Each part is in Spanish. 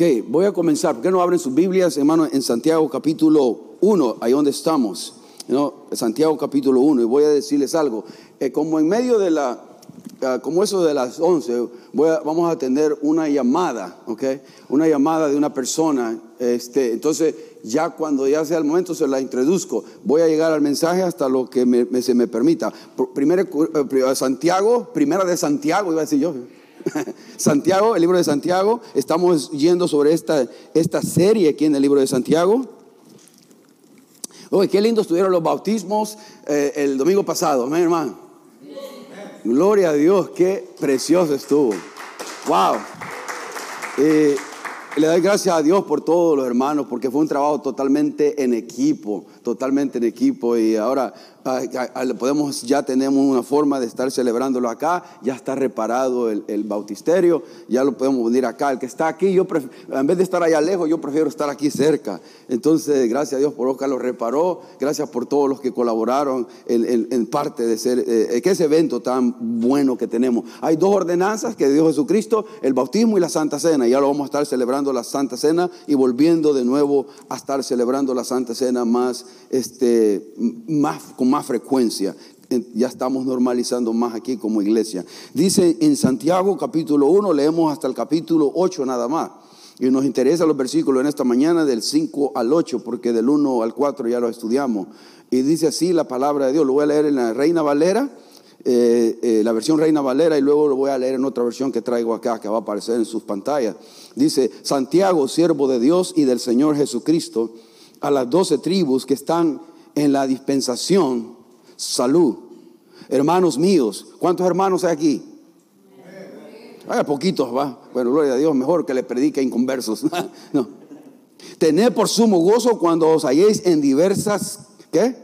Ok, voy a comenzar. ¿Por qué no abren sus Biblias, hermano, en Santiago capítulo 1, ahí donde estamos? ¿no? Santiago capítulo 1, y voy a decirles algo. Eh, como en medio de la, ah, como eso de las 11, voy a- vamos a tener una llamada, ¿ok? Una llamada de una persona. Este, entonces, ya cuando ya sea el momento, se la introduzco. Voy a llegar al mensaje hasta lo que me- me- se me permita. Primero, eh, Santiago, primera de Santiago, iba a decir yo. Santiago, el libro de Santiago, estamos yendo sobre esta, esta serie aquí en el libro de Santiago. Oye, qué lindo estuvieron los bautismos eh, el domingo pasado, amén, hermano. Gloria a Dios, qué precioso estuvo. Wow. Eh, le doy gracias a Dios por todos los hermanos, porque fue un trabajo totalmente en equipo, totalmente en equipo. Y ahora ah, ah, podemos, ya tenemos una forma de estar celebrándolo acá, ya está reparado el, bautisterio, ya lo podemos venir acá. El que está aquí, yo en vez de estar allá lejos, yo prefiero estar aquí cerca. Entonces, gracias a Dios por Oscar lo reparó, gracias por todos los que colaboraron en, parte de eh, que ese evento tan bueno que tenemos. Hay dos ordenanzas que dio Jesucristo, el bautismo y la Santa Cena. Ya lo vamos a estar celebrando la Santa Cena y volviendo de nuevo a estar celebrando la Santa Cena más, este, más, con más frecuencia. En- Ya estamos normalizando más aquí como iglesia. Dice en Santiago capítulo 1, leemos hasta el capítulo 8 nada más. Y nos interesan los versículos en esta mañana del 5 al 8, porque del 1 al 4 ya lo estudiamos. Y dice así la palabra de Dios. Lo voy a leer en la Reina Valera, eh, eh, la versión Reina Valera, y luego lo voy a leer en otra versión que traigo acá, que va a aparecer en sus pantallas. Dice, Santiago, siervo de Dios y del Señor Jesucristo, a las doce tribus que están en la dispensación, salud. Hermanos míos, ¿cuántos hermanos hay aquí? Hay poquitos, va. Bueno, gloria a Dios, mejor que le predique inconversos. no. Tened por sumo gozo cuando os halléis en diversas, ¿qué?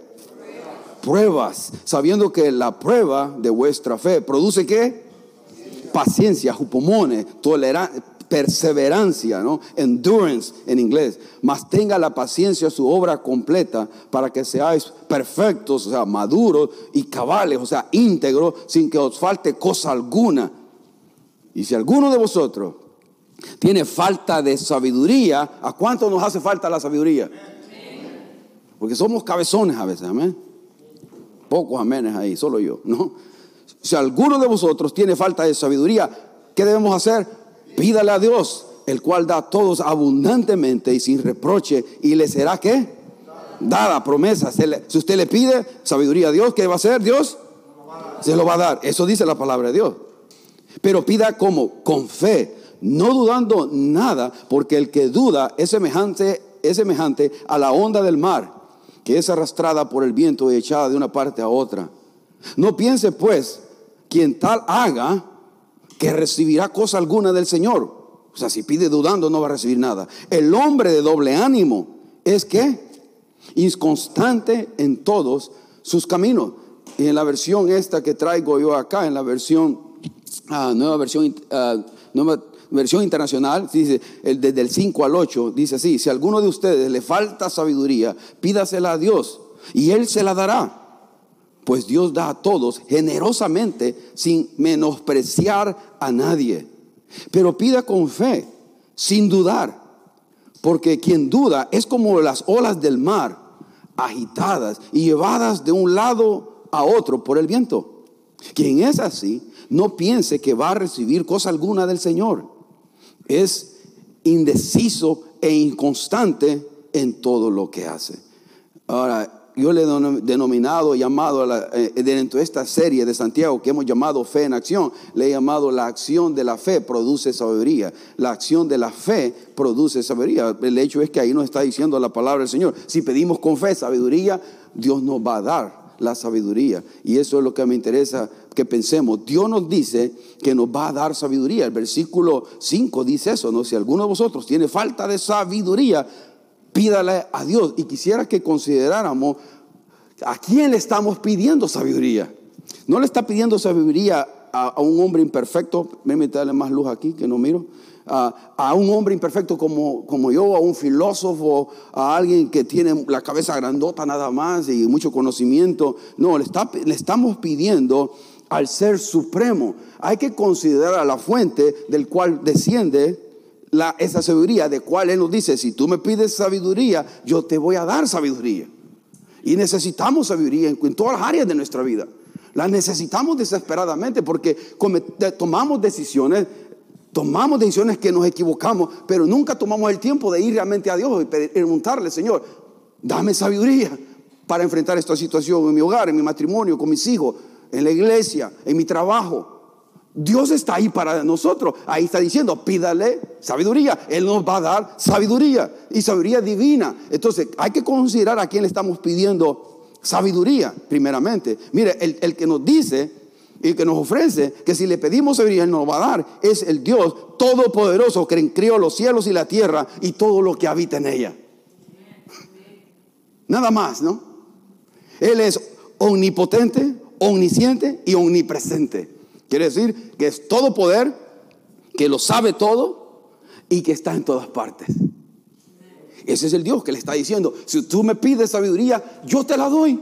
Pruebas, sabiendo que la prueba de vuestra fe produce qué? Paciencia, jupomone, tolerancia, perseverancia, ¿no? Endurance en inglés. Mas tenga la paciencia su obra completa para que seáis perfectos, o sea, maduros y cabales, o sea, íntegros, sin que os falte cosa alguna. Y si alguno de vosotros tiene falta de sabiduría, ¿a cuánto nos hace falta la sabiduría? Porque somos cabezones a veces, amén. Pocos amenes ahí, solo yo, ¿no? Si alguno de vosotros tiene falta de sabiduría, ¿qué debemos hacer? Pídale a Dios, el cual da a todos abundantemente y sin reproche, y le será qué? Dada promesa. Si usted le pide sabiduría a Dios, ¿qué va a hacer Dios? Se lo va a dar. Eso dice la palabra de Dios. Pero pida como con fe, no dudando nada, porque el que duda es semejante, es semejante a la onda del mar, que es arrastrada por el viento y echada de una parte a otra. No piense pues quien tal haga que recibirá cosa alguna del Señor. O sea, si pide dudando no va a recibir nada. El hombre de doble ánimo es que inconstante en todos sus caminos. Y en la versión esta que traigo yo acá, en la versión ah, nueva versión ah, versión internacional, dice el, desde el 5 al 8, dice así: si alguno de ustedes le falta sabiduría, pídasela a Dios y Él se la dará. Pues Dios da a todos generosamente sin menospreciar a nadie. Pero pida con fe, sin dudar. Porque quien duda es como las olas del mar, agitadas y llevadas de un lado a otro por el viento. Quien es así, no piense que va a recibir cosa alguna del Señor. Es indeciso e inconstante en todo lo que hace. Ahora, yo le he denom- denominado, llamado la- eh, dentro de esta serie de Santiago que hemos llamado fe en acción, le he llamado la acción de la fe produce sabiduría. La acción de la fe produce sabiduría. El hecho es que ahí nos está diciendo la palabra del Señor. Si pedimos con fe sabiduría, Dios nos va a dar la sabiduría. Y eso es lo que me interesa que pensemos. Dios nos dice que nos va a dar sabiduría. El versículo 5 dice eso, ¿no? Si alguno de vosotros tiene falta de sabiduría, pídale a Dios. Y quisiera que consideráramos a quién le estamos pidiendo sabiduría. No le está pidiendo sabiduría a, un hombre imperfecto, déjame darle más luz aquí que no miro, a, a un hombre imperfecto como, como yo, a un filósofo, a alguien que tiene la cabeza grandota nada más y mucho conocimiento. No, le, está, le estamos pidiendo al ser supremo. Hay que considerar a la fuente del cual desciende la, esa sabiduría de cual Él nos dice, si tú me pides sabiduría, yo te voy a dar sabiduría. Y necesitamos sabiduría en, todas las áreas de nuestra vida. La necesitamos desesperadamente porque tomamos decisiones, tomamos decisiones que nos equivocamos, pero nunca tomamos el tiempo de ir realmente a Dios y preguntarle, Señor, dame sabiduría para enfrentar esta situación en mi hogar, en mi matrimonio, con mis hijos, en la iglesia, en mi trabajo. Dios está ahí para nosotros. Ahí está diciendo, pídale sabiduría. Él nos va a dar sabiduría y sabiduría divina. Entonces hay que considerar a quién le estamos pidiendo sabiduría, primeramente. Mire, el, que nos dice y que nos ofrece que si le pedimos sabiduría, Él nos va a dar, es el Dios todopoderoso que creó los cielos y la tierra y todo lo que habita en ella. Nada más, ¿no? Él es omnipotente, omnisciente y omnipresente. Quiere decir que es todo poder, que lo sabe todo y que está en todas partes. Ese es el Dios que le está diciendo, si tú me pides sabiduría, yo te la doy.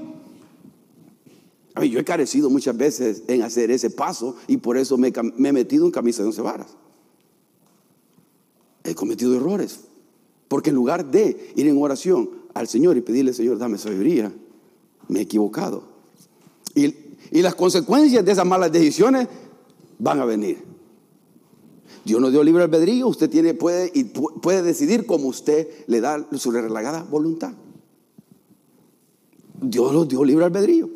A yo he carecido muchas veces en hacer ese paso y por eso me, he metido en camisa de once varas. He cometido errores. Porque en lugar de ir en oración al Señor y pedirle, Señor, dame sabiduría, me he equivocado. Y las consecuencias de esas malas decisiones van a venir. Dios nos dio libre albedrío, usted tiene, puede, y puede decidir como usted le da su relagada voluntad. Dios nos dio libre albedrío.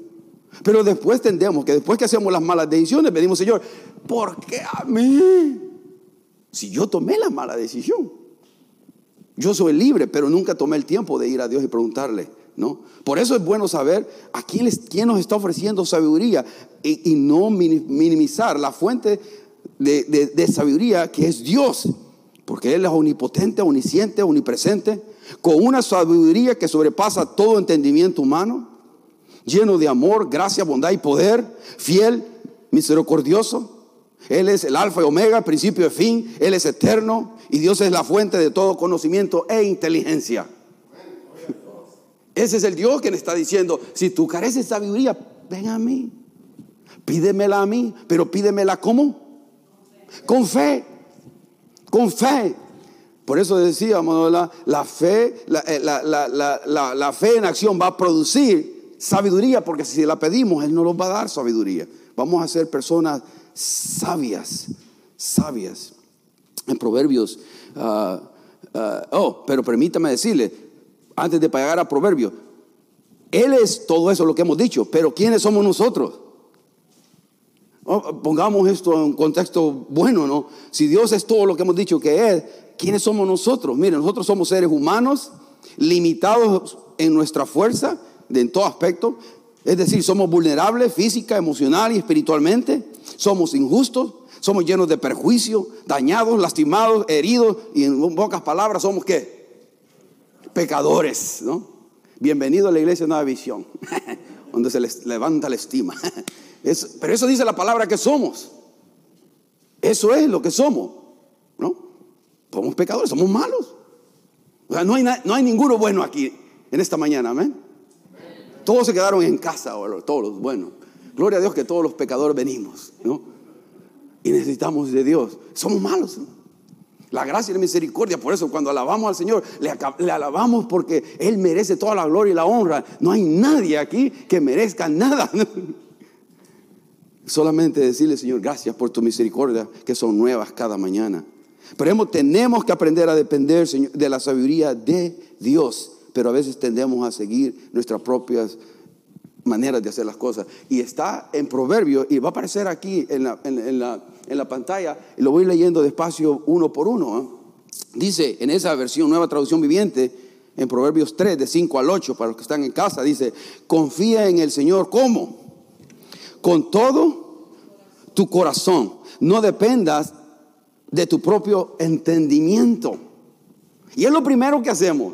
Pero después tendemos que después que hacemos las malas decisiones, pedimos, Señor, ¿por qué a mí? Si yo tomé la mala decisión. Yo soy libre, pero nunca tomé el tiempo de ir a Dios y preguntarle, ¿no? Por eso es bueno saber a quién, quién nos está ofreciendo sabiduría y, no minimizar la fuente de, sabiduría que es Dios, porque Él es omnipotente, omnisciente, omnipresente, con una sabiduría que sobrepasa todo entendimiento humano, lleno de amor, gracia, bondad y poder, fiel, misericordioso. Él es el alfa y omega, principio y fin, Él es eterno y Dios es la fuente de todo conocimiento e inteligencia. Ese es el Dios que le está diciendo, si tú careces de sabiduría, ven a mí. Pídemela a mí, pero pídemela ¿cómo? Con fe. Con fe. Por eso decíamos, la, fe, eh, la, la, fe en acción va a producir sabiduría, porque si la pedimos, Él nos lo va a dar sabiduría. Vamos a ser personas sabias, sabias. En Proverbios, ah, ah, oh, pero permítame decirle, antes de pagar a Proverbio. Él es todo eso lo que hemos dicho, pero ¿quiénes somos nosotros? Oh, pongamos esto en un contexto bueno, ¿no? Si Dios es todo lo que hemos dicho que es, ¿quiénes somos nosotros? Miren, nosotros somos seres humanos limitados en nuestra fuerza, en todo aspecto. Es decir, somos vulnerables física, emocional y espiritualmente. Somos injustos, somos llenos de perjuicio, dañados, lastimados, heridos y en pocas palabras somos qué? Pecadores, ¿no? Bienvenido a la iglesia Nueva Visión, donde se les levanta la estima. pero eso dice la palabra que somos. Eso es lo que somos, ¿no? Somos pecadores, somos malos. O sea, no hay, no hay ninguno bueno aquí en esta mañana, amén. Todos se quedaron en casa, todos los buenos. Gloria a Dios que todos los pecadores venimos, ¿no? Y necesitamos de Dios. Somos malos. ¿no? La gracia y la misericordia. Por eso cuando alabamos al Señor, le, alabamos porque Él merece toda la gloria y la honra. No hay nadie aquí que merezca nada. Solamente decirle, Señor, gracias por tu misericordia, que son nuevas cada mañana. Pero tenemos que aprender a depender de la sabiduría de Dios. Pero a veces tendemos a seguir nuestras propias maneras de hacer las cosas. Y está en Proverbio, y va a aparecer aquí en la, en la en la pantalla y lo voy leyendo despacio uno por uno. ¿eh? Dice en esa versión, nueva traducción viviente, en Proverbios 3, de 5 al 8, para los que están en casa, dice, confía en el Señor. ¿Cómo? Con todo tu corazón. No dependas de tu propio entendimiento. Y es lo primero que hacemos.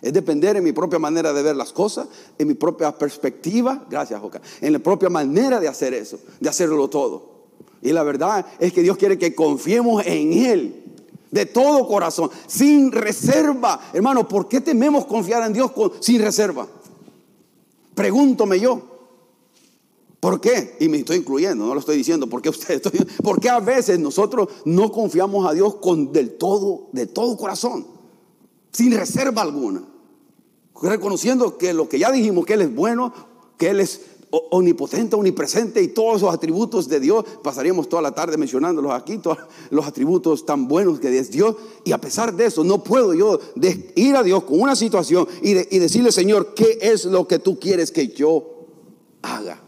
Es depender en mi propia manera de ver las cosas, en mi propia perspectiva, gracias Joca, en la propia manera de hacer eso, de hacerlo todo. Y la verdad es que Dios quiere que confiemos en Él de todo corazón, sin reserva. Hermano, ¿por qué tememos confiar en Dios sin reserva? Pregúntome yo. ¿Por qué? Y me estoy incluyendo, no lo estoy diciendo, porque usted porque a veces nosotros no confiamos a Dios con del todo, de todo corazón, sin reserva alguna, reconociendo que lo que ya dijimos que él es bueno, que él es omnipotente, omnipresente y todos esos atributos de Dios, pasaríamos toda la tarde mencionándolos aquí, todos los atributos tan buenos que es Dios, y a pesar de eso no puedo yo ir a Dios con una situación y, y decirle, Señor, ¿qué es lo que tú quieres que yo haga?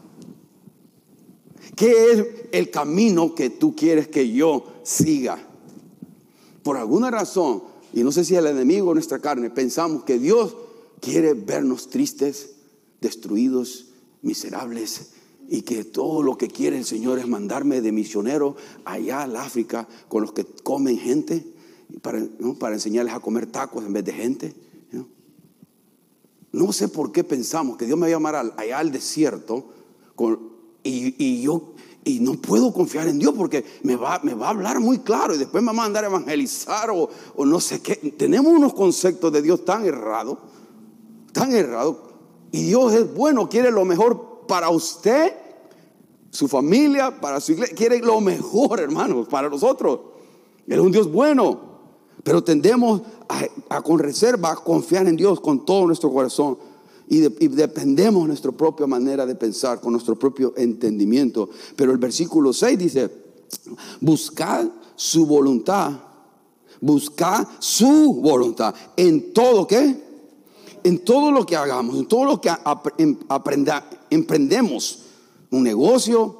¿Qué es el camino que tú quieres que yo siga? Por alguna razón, y no sé si el enemigo de nuestra carne, pensamos que Dios quiere vernos tristes, destruidos, miserables, y que todo lo que quiere el Señor es mandarme de misionero allá al África con los que comen gente, para, enseñarles a comer tacos en vez de gente. ¿no? sé por qué pensamos que Dios me va a llamar allá al desierto y, yo y no puedo confiar en Dios porque me va, me va a hablar muy claro y después me va a mandar a evangelizar o, o no sé qué. Tenemos unos conceptos de Dios tan errados, tan errados. Y Dios es bueno, quiere lo mejor para usted, su familia, para su iglesia. Quiere lo mejor, hermanos, para nosotros. es un Dios bueno. Pero tendemos a, con reserva a confiar en Dios con todo nuestro corazón y, dependemos de nuestra propia manera de pensar, con nuestro propio entendimiento. Pero el versículo 6 dice, buscad su voluntad, buscad su voluntad en todo qué? En todo lo que hagamos, en todo lo que em, aprenda, emprendemos, un negocio,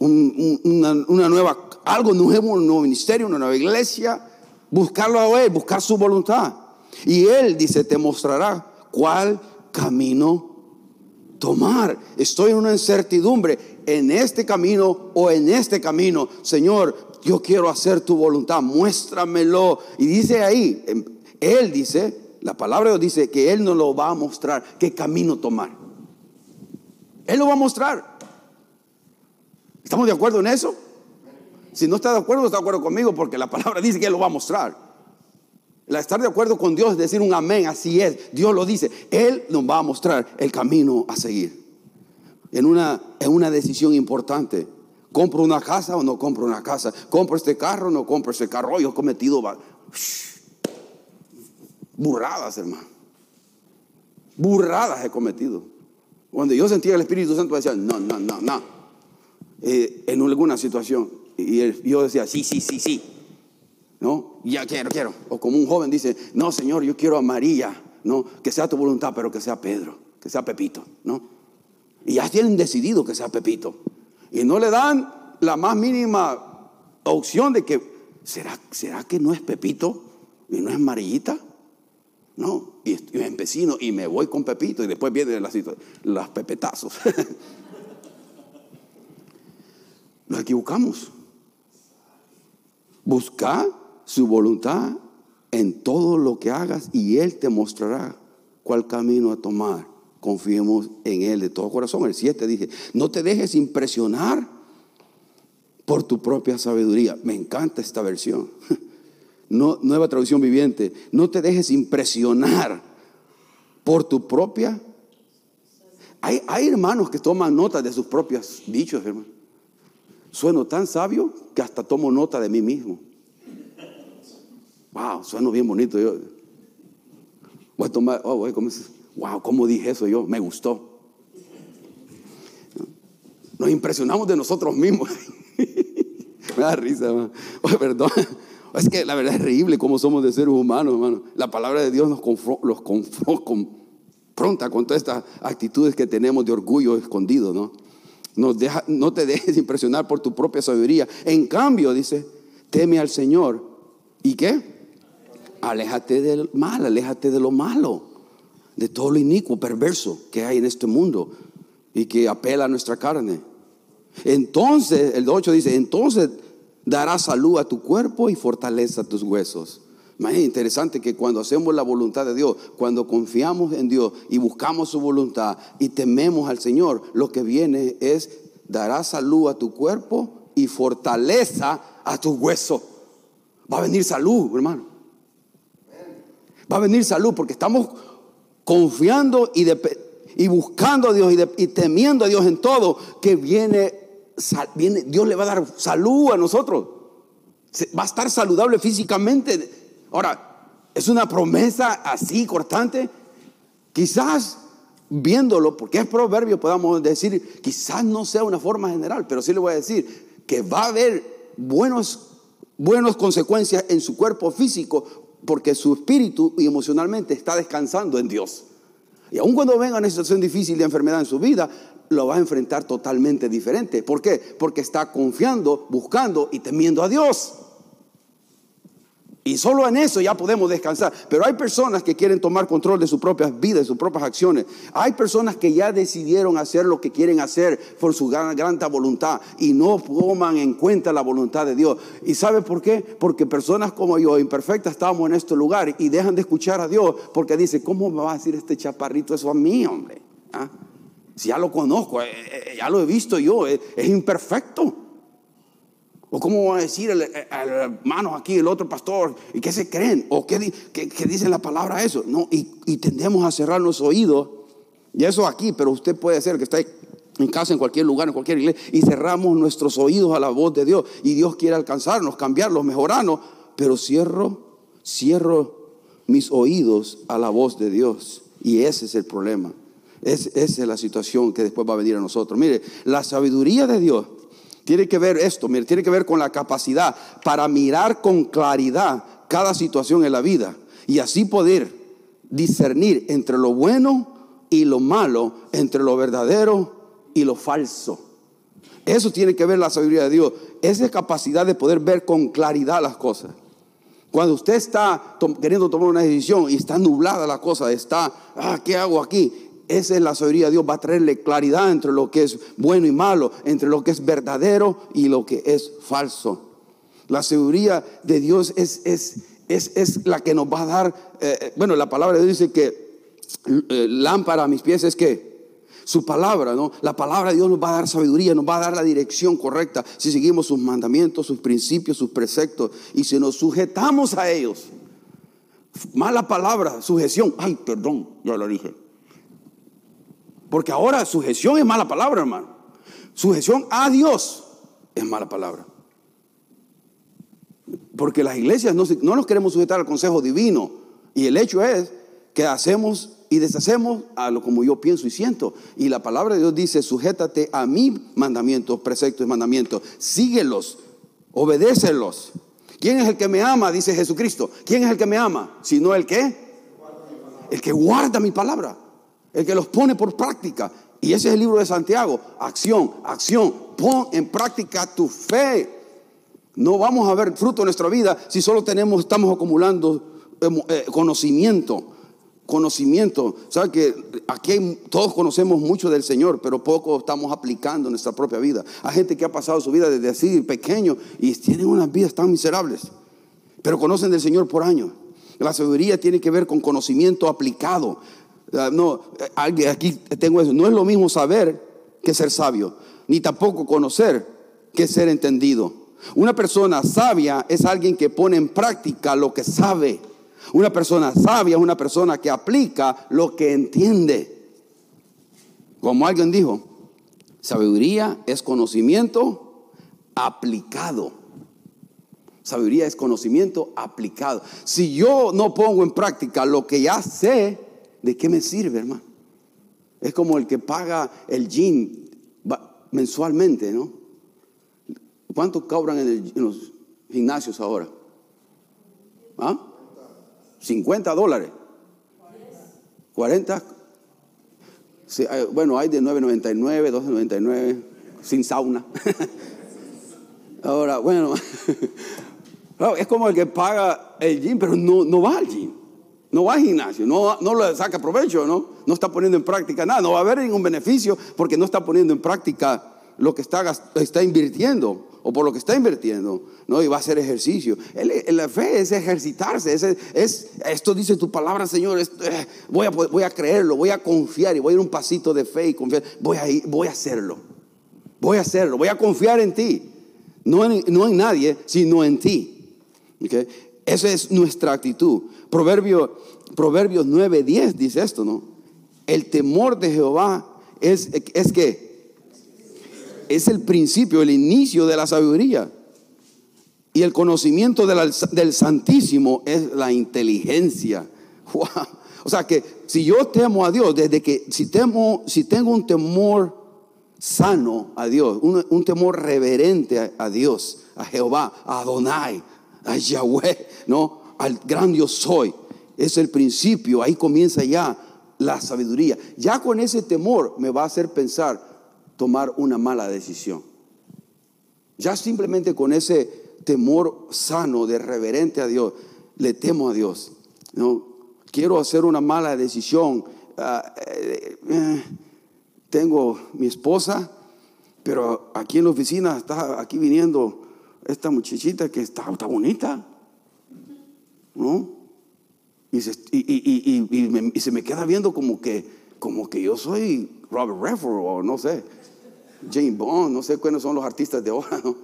una, nueva, algo nuevo, un nuevo ministerio, una nueva iglesia, buscarlo a Él, buscar su voluntad. Y Él dice, te mostrará cuál camino tomar. Estoy en una incertidumbre en este camino o en este camino. Señor, yo quiero hacer tu voluntad, muéstramelo. Y dice ahí, em, Él dice, la palabra dice que Él nos lo va a mostrar qué camino tomar. Él lo va a mostrar. ¿Estamos de acuerdo en eso? Si no está de acuerdo, está de acuerdo conmigo porque la palabra dice que Él lo va a mostrar. La estar de acuerdo con Dios es decir un amén, así es. Dios lo dice. Él nos va a mostrar el camino a seguir. En una, en una decisión importante. ¿Compro una casa o no compro una casa? ¿Compro este carro o no compro este carro? Yo he cometido burradas, hermano. Burradas he cometido. Cuando yo sentía el Espíritu Santo decía, no, no, no, no. Eh, en alguna situación. Y yo decía, sí, sí, sí, sí. ¿No? Ya quiero, quiero. O como un joven dice, no, Señor, yo quiero a María, ¿no? Que sea tu voluntad, pero que sea Pedro, que sea Pepito, ¿no? Y ya tienen decidido que sea Pepito. Y no le dan la más mínima opción de que, ¿será, ¿será que no es Pepito y no es Marillita? No, y, me empecino y me voy con Pepito y después vienen las, las pepetazos. Nos equivocamos. Buscar su voluntad en todo lo que hagas y Él te mostrará cuál camino a tomar. Confiemos en Él de todo corazón. El 7 dice, no te dejes impresionar por tu propia sabiduría. Me encanta esta versión. No, nueva traducción viviente. No te dejes impresionar por tu propia. Hay, hay hermanos que toman nota de sus propios dichos, hermano. Sueno tan sabio que hasta tomo nota de mí mismo. Wow, suena bien bonito. Yo voy a tomar, oh, voy wow, ¿cómo dije eso yo? Me gustó. Nos impresionamos de nosotros mismos. Me da risa, oh, perdón. Es que la verdad es increíble cómo somos de seres humanos, hermano. La palabra de Dios nos los confronta con todas estas actitudes que tenemos de orgullo escondido, ¿no? Nos deja, no te dejes impresionar por tu propia sabiduría. En cambio, dice, teme al Señor. ¿Y qué? Aléjate del mal, aléjate de lo malo, de todo lo inicuo, perverso que hay en este mundo y que apela a nuestra carne. Entonces, el 8 dice, entonces dará salud a tu cuerpo y fortaleza a tus huesos. Es interesante que cuando hacemos la voluntad de Dios, cuando confiamos en Dios y buscamos su voluntad y tememos al Señor, lo que viene es dará salud a tu cuerpo y fortaleza a tus huesos. Va a venir salud, hermano. Va a venir salud porque estamos confiando y, buscando a Dios y, temiendo a Dios en todo, que viene, Dios le va a dar salud a nosotros. Va a estar saludable físicamente. Ahora, es una promesa así cortante. Quizás viéndolo, porque es proverbio, podamos decir, quizás no sea una forma general, pero sí le voy a decir que va a haber buenos, buenas consecuencias en su cuerpo físico, porque su espíritu y emocionalmente está descansando en Dios. Y aun cuando venga una situación difícil de enfermedad en su vida, lo va a enfrentar totalmente diferente. ¿Por qué? Porque está confiando, buscando y temiendo a Dios. Y solo en eso ya podemos descansar. Pero hay personas que quieren tomar control de sus propias vidas, de sus propias acciones. Hay personas que ya decidieron hacer lo que quieren hacer por su gran, gran voluntad y no toman en cuenta la voluntad de Dios. ¿Y sabe por qué? Porque personas como yo, imperfectas, estamos en este lugar y dejan de escuchar a Dios porque dice, ¿cómo me va a decir este chaparrito eso a mí, hombre? ¿Ah? Si ya lo conozco, eh, eh, ya lo he visto yo, es imperfecto. ¿O cómo va a decir el, hermano aquí, el otro pastor? ¿Y qué se creen? ¿O qué, dice la palabra eso? No, y, tendemos a cerrar los oídos. Y eso aquí, pero usted puede ser que está en casa, en cualquier lugar, en cualquier iglesia, y cerramos nuestros oídos a la voz de Dios. Y Dios quiere alcanzarnos, cambiarlos, mejorarnos. Pero cierro, cierro mis oídos a la voz de Dios. Y ese es el problema. esa es la situación que después va a venir a nosotros. Mire, la sabiduría de Dios tiene que ver esto, mire, tiene que ver con la capacidad para mirar con claridad cada situación en la vida y así poder discernir entre lo bueno y lo malo, entre lo verdadero y lo falso. Eso tiene que ver la sabiduría de Dios, esa capacidad de poder ver con claridad las cosas. Cuando usted está queriendo tomar una decisión y está nublada la cosa, está, ah, ¿qué hago aquí? Esa es la sabiduría de Dios. Va a traerle claridad entre lo que es bueno y malo, entre lo que es verdadero y lo que es falso. La sabiduría de Dios es, es, es, la que nos va a dar, eh, eh, bueno, la palabra de Dios dice que eh, lámpara a mis pies es que su palabra, ¿no? La palabra de Dios nos va a dar sabiduría, nos va a dar la dirección correcta si seguimos sus mandamientos, sus principios, sus preceptos y si nos sujetamos a ellos. Mala palabra, sujeción. Ay, perdón, ya lo dije. Porque ahora sujeción es mala palabra, hermano. Sujeción a Dios es mala palabra. Porque las iglesias no, no nos queremos sujetar al consejo divino. Y el hecho es que hacemos y deshacemos a lo como yo pienso y siento. Y la palabra de Dios dice, sujétate a mi mandamientos, preceptos y mandamientos. Síguelos, obedécelos. ¿Quién es el que me ama? Dice Jesucristo. ¿Quién es el que me ama? Sino el que? El que guarda mi palabra el que los pone por práctica. Y ese es el libro de Santiago. Acción, acción. Pon en práctica tu fe. No vamos a ver fruto en nuestra vida si solo tenemos, estamos acumulando eh, conocimiento. Conocimiento. ¿Sabe que aquí todos conocemos mucho del Señor, pero poco estamos aplicando en nuestra propia vida? Hay gente que ha pasado su vida desde así pequeño y tienen unas vidas tan miserables, pero conocen del Señor por años. La sabiduría tiene que ver con conocimiento aplicado. Ah, no, aquí tengo eso. No es lo mismo saber que ser sabio, ni tampoco conocer que ser entendido. Una persona sabia es alguien que pone en práctica lo que sabe. Una persona sabia es una persona que aplica lo que entiende. Como alguien dijo, sabiduría es conocimiento aplicado. Sabiduría es conocimiento aplicado. Si yo no pongo en práctica lo que ya sé, ¿de qué me sirve, hermano? Es como el que paga el gym mensualmente, ¿no? ¿Cuánto cobran en, los gimnasios ahora? ¿Ah? 50 dólares. 40. bueno, hay de 9.99, 12.99, sin sauna. ahora, bueno, es como el que paga el gym, pero no, no va al gym no va al gimnasio, no, no le saca provecho, ¿no? No está poniendo en práctica nada, no va a haber ningún beneficio porque no está poniendo en práctica lo que está, está invirtiendo o por lo que está invirtiendo, ¿no? Y va a hacer ejercicio. la fe es ejercitarse, es, esto dice tu palabra, Señor, eh, voy, a, voy a creerlo, voy a confiar y voy a ir un pasito de fe y confiar, voy a, ir, voy a hacerlo, voy a hacerlo, voy a confiar en ti, no en, no en nadie, sino en ti. ¿okay? Esa es nuestra actitud. Proverbio, Proverbios 9, 10 dice esto, ¿no? El temor de Jehová es, es que es el principio, el inicio de la sabiduría. Y el conocimiento del Santísimo es la inteligencia. O sea que si yo temo a Dios, desde que si temo, si tengo un temor sano a Dios, un, temor reverente a, Dios, a Jehová, a Adonai, a Yahweh, ¿no? Al gran Dios soy. Es el principio, ahí comienza ya la sabiduría. Ya con ese temor me va a hacer pensar tomar una mala decisión. Ya simplemente con ese temor sano de reverente a Dios, le temo a Dios. ¿no? Quiero hacer una mala decisión. Ah, eh, eh, tengo mi esposa, pero aquí en la oficina está aquí viniendo esta muchachita que está, bonita. ¿No? Y se, me queda viendo como que, como que yo soy Robert Redford o no sé, Jane Bond, no sé cuáles son los artistas de ahora, ¿no?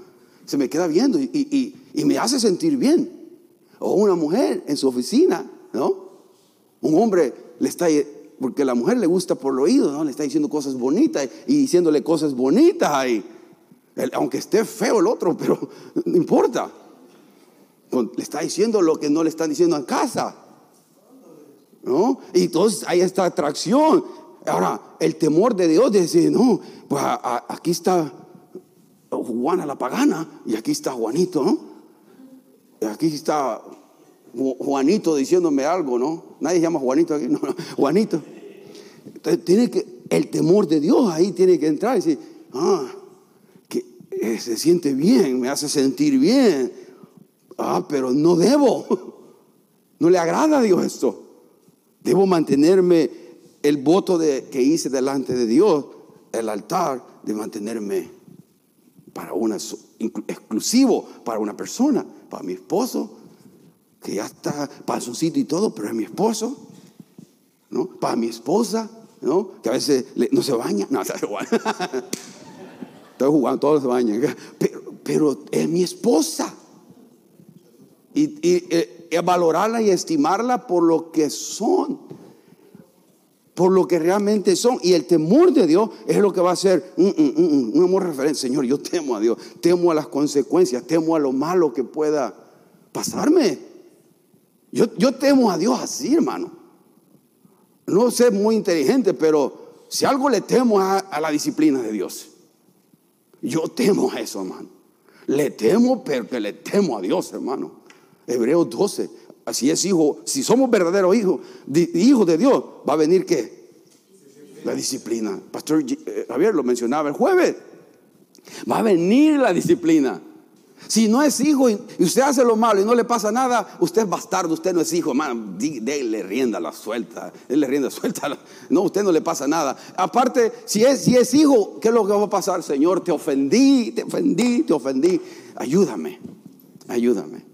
Se me queda viendo y, me hace sentir bien. O una mujer en su oficina, ¿no? Un hombre le está, porque la mujer le gusta por el oído, ¿no? Le está diciendo cosas bonitas y diciéndole cosas bonitas ahí. Aunque esté feo el otro, pero no importa. Le está diciendo lo que no le están diciendo en casa. ¿no? Y entonces hay esta atracción. Ahora, el temor de Dios de decir, no, pues aquí está Juana la pagana y aquí está Juanito, ¿no? Y aquí está Juanito diciéndome algo, ¿no? Nadie llama Juanito aquí, no, Juanito. Entonces tiene que, el temor de Dios ahí tiene que entrar y decir, ah, eh, se siente bien, me hace sentir bien. Ah, pero no debo. No le agrada a Dios esto. Debo mantenerme el voto de, que hice delante de Dios, el altar, de mantenerme para una exclusivo para una persona, para mi esposo, que ya está sitio y todo, pero es mi esposo, ¿no? Para mi esposa, ¿no? Que a veces no se baña, no, se baña. Estoy jugando, todos se bañan, pero, es mi esposa. Y, eh, valorarla y estimarla por lo que son, por lo que realmente son. Y el temor de Dios es lo que va a ser un, amor referente. Señor, yo temo a Dios, temo a las consecuencias, temo a lo malo que pueda pasarme. Yo, yo temo a Dios así, hermano. No sé muy inteligente, pero si algo le temo a, a la disciplina de Dios. Yo temo a eso, hermano. Le temo, pero que le temo a Dios, hermano. Hebreos 12. Así es, hijo. Si somos verdaderos hijos, hijos de Dios, va a venir qué? La disciplina. Pastor eh, Javier lo mencionaba el jueves. Va a venir la disciplina. Si no es hijo y usted hace lo malo y no le pasa nada, usted es bastardo, usted no es hijo, hermano. Dele rienda la suelta, le rienda suelta. No, usted no le pasa nada. Aparte, si es, hijo, ¿qué es lo que va a pasar? Señor, te ofendí, te ofendí, te ofendí. Ayúdame, ayúdame.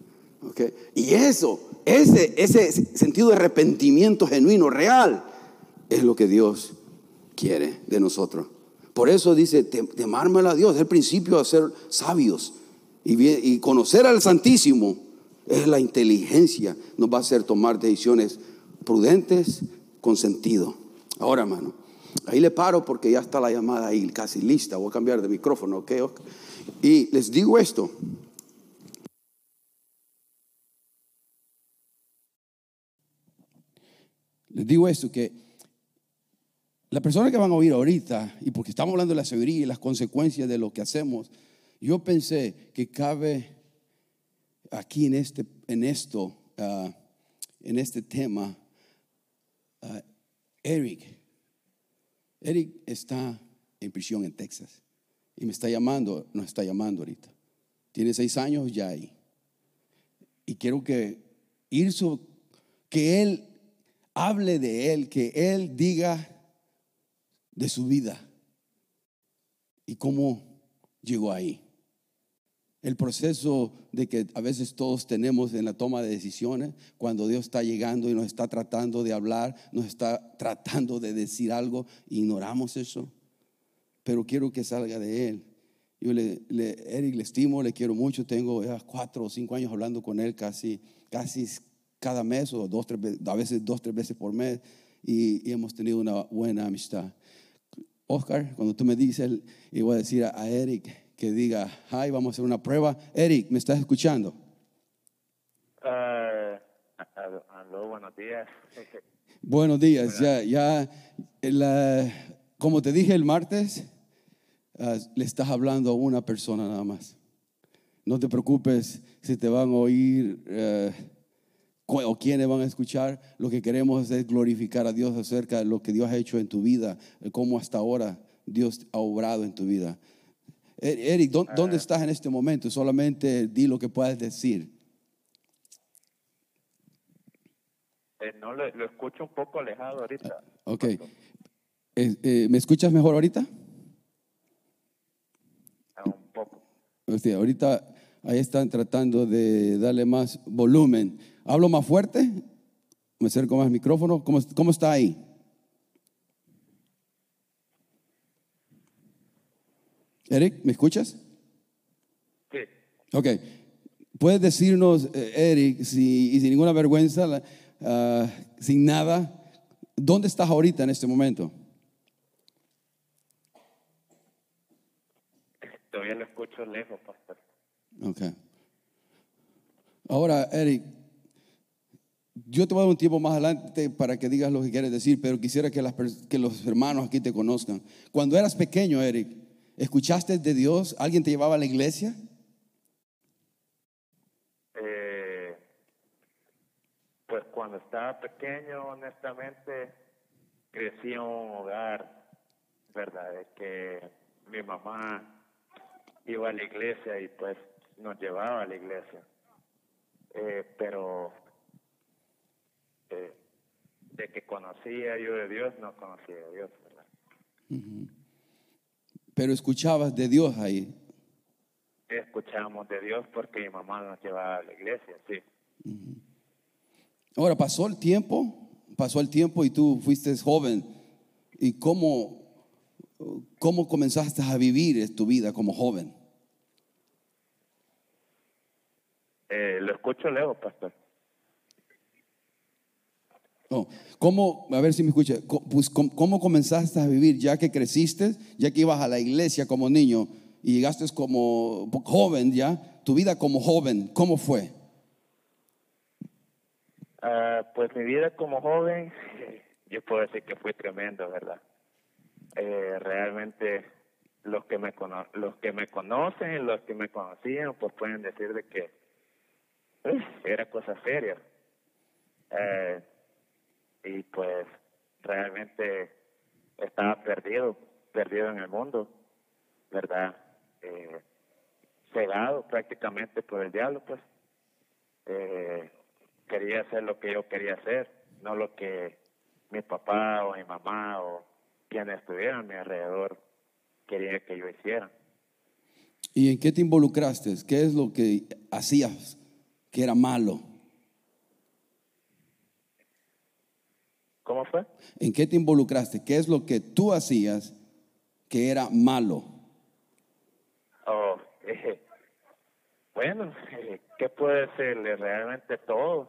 Y eso, ese, ese sentido de arrepentimiento genuino, real, es lo que Dios quiere de nosotros. Por eso dice, temármelo a Dios, es el principio de ser sabios. Y, conocer al Santísimo es la inteligencia, nos va a hacer tomar decisiones prudentes con sentido. Ahora, hermano, ahí le paro porque ya está la llamada ahí casi lista. Voy a cambiar de micrófono, ¿ok? Y les digo esto. Les digo esto, que la persona que van a oír ahorita, y porque estamos hablando de la sabiduría y las consecuencias de lo que hacemos, yo pensé que cabe aquí en, este, en esto, ah, en este tema, ah, Eric. Eric está en prisión en Texas y me está llamando, nos está llamando ahorita. Tiene seis años ya ahí. Y quiero que ir que él hable de Él, que Él diga de su vida y cómo llegó ahí. El proceso de que a veces todos tenemos en la toma de decisiones, cuando Dios está llegando y nos está tratando de hablar, nos está tratando de decir algo, ignoramos eso. Pero quiero que salga de Él. Yo le, Eric le estimo, le quiero mucho, tengo ya cuatro o cinco años hablando con él casi, casi cada mes o dos, tres, a veces dos, tres veces por mes. y, y hemos tenido una buena amistad. Oscar, cuando tú me dices, y voy a decir a, a Eric que diga, hi, vamos a hacer una prueba. Eric, ¿me estás escuchando? Ah, aló, buenos días. Buenos días, ya, ya, la- como te dije el martes, ah, le estás hablando a una persona nada más. No te preocupes si te van a oír eh, cu- o quiénes van a escuchar. Lo que queremos es glorificar a Dios acerca de lo que Dios ha hecho en tu vida, eh, cómo hasta ahora Dios ha obrado en tu vida. E- Eric, ¿dó- ¿dónde estás en este momento? Solamente di lo que puedes decir. Eh, no lo, lo escucho un poco alejado ahorita. Ok. Eh, eh, ¿Me escuchas mejor ahorita? Ah, un poco. O sea, ahorita ahí están tratando de darle más volumen. ¿Hablo más fuerte? ¿Me acerco más al micrófono? ¿Cómo, cómo está ahí? Eric, ¿me escuchas? Sí. Ok. ¿Puedes decirnos, eh, Eric, si, y sin ninguna vergüenza, ah, sin nada, dónde estás ahorita en este momento? Todavía lo escucho lejos, pastor. Ok. Ahora, Eric, yo te voy a dar un tiempo más adelante para que digas lo que quieres decir, pero quisiera que, las que los hermanos aquí te conozcan. Cuando eras pequeño, Eric, ¿escuchaste de Dios? ¿Alguien te llevaba a la iglesia? Eh, pues cuando estaba pequeño, honestamente, crecí en un hogar, ¿verdad? De que mi mamá iba a la iglesia y pues nos llevaba a la iglesia. Eh, pero eh, de que conocía yo de Dios, no conocía de Dios, ¿verdad? Pero escuchabas de Dios ahí. Escuchábamos de Dios porque mi mamá nos llevaba a la iglesia, sí. Ahora, pasó el tiempo, pasó el tiempo y tú fuiste joven. ¿Y cómo, cómo comenzaste a vivir tu vida como joven? Eh, lo escucho lejos, pastor. ¿Cómo, a ver si me escucha, pues, ¿cómo, comenzaste a vivir ya que creciste, ya que ibas a la iglesia como niño y llegaste como joven ya, tu vida como joven, ¿cómo fue? Ah, pues mi vida como joven, yo puedo decir que fue tremendo, ¿verdad? Eh, realmente los que me cono los que me conocen, los que me conocían, pues pueden decir de que era cosa seria. Eh, y pues realmente estaba perdido, perdido en el mundo, ¿verdad? Eh, cegado prácticamente por el diablo, pues. Eh, quería hacer lo que yo quería hacer, no lo que mi papá o mi mamá o quienes estuvieran a mi alrededor quería que yo hiciera. ¿Y en qué te involucraste? ¿Qué es lo que hacías que era malo? ¿Cómo fue? ¿En qué te involucraste? ¿Qué es lo que tú hacías que era malo? Oh, eh, bueno, eh, ¿qué puede decirle? Realmente todo,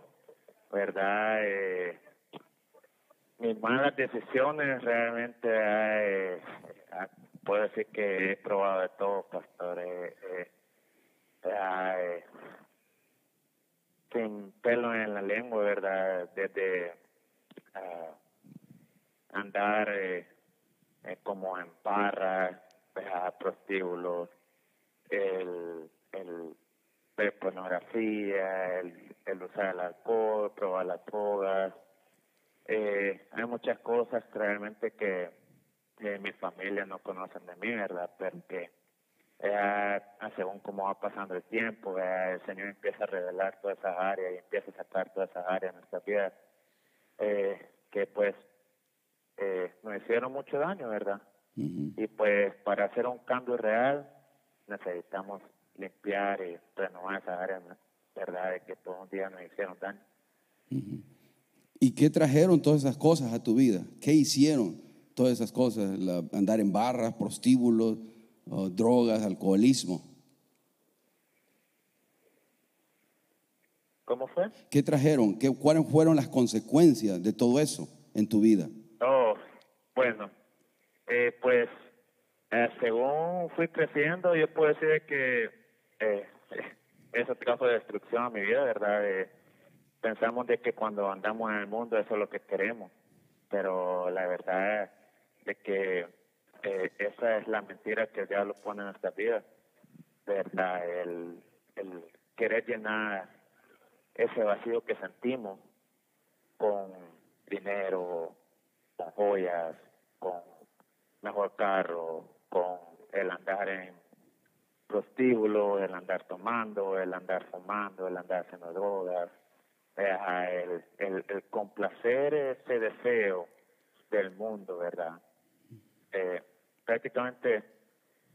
¿verdad? Eh, mis malas decisiones realmente, eh, ah, puedo decir que he probado de todo, pastor. eh, eh, ah, eh, sin pelo en la lengua, ¿verdad? Desde ah, andar eh, eh, como en barras, prostíbulos, el, pornografía, el, el usar el alcohol, probar las drogas. Eh, hay muchas cosas realmente que mi familia no conocen de mí, ¿verdad? Pero que eh, según cómo va pasando el tiempo, el Señor empieza a revelar todas esas áreas y empieza a sacar todas esas áreas de nuestra vida eh, que pues eh, nos hicieron mucho daño, ¿verdad? Y pues para hacer un cambio real necesitamos limpiar y renovar esas áreas, ¿no? ¿verdad? De que todos un día nos hicieron daño. ¿Y qué trajeron todas esas cosas a tu vida? ¿Qué hicieron todas esas cosas? La- andar en barras, prostíbulos, o drogas, alcoholismo. ¿Cómo fue? ¿Qué trajeron? ¿Qué, ¿Cuáles fueron las consecuencias de todo eso? en tu vida? Oh, bueno, eh, pues eh, según fui creciendo, yo puedo decir que eh, eso trajo destrucción a mi vida, ¿verdad? Eh, pensamos de que cuando andamos en el mundo eso es lo que queremos, pero la verdad es que eh, esa es la mentira que el diablo pone en nuestra vida, ¿verdad? El, el querer llenar ese vacío que sentimos con dinero, con joyas, con mejor carro, con el andar en prostíbulo, el andar tomando, el andar fumando, el andar haciendo drogas, el, el, complacer ese deseo del mundo, ¿verdad? Eh, prácticamente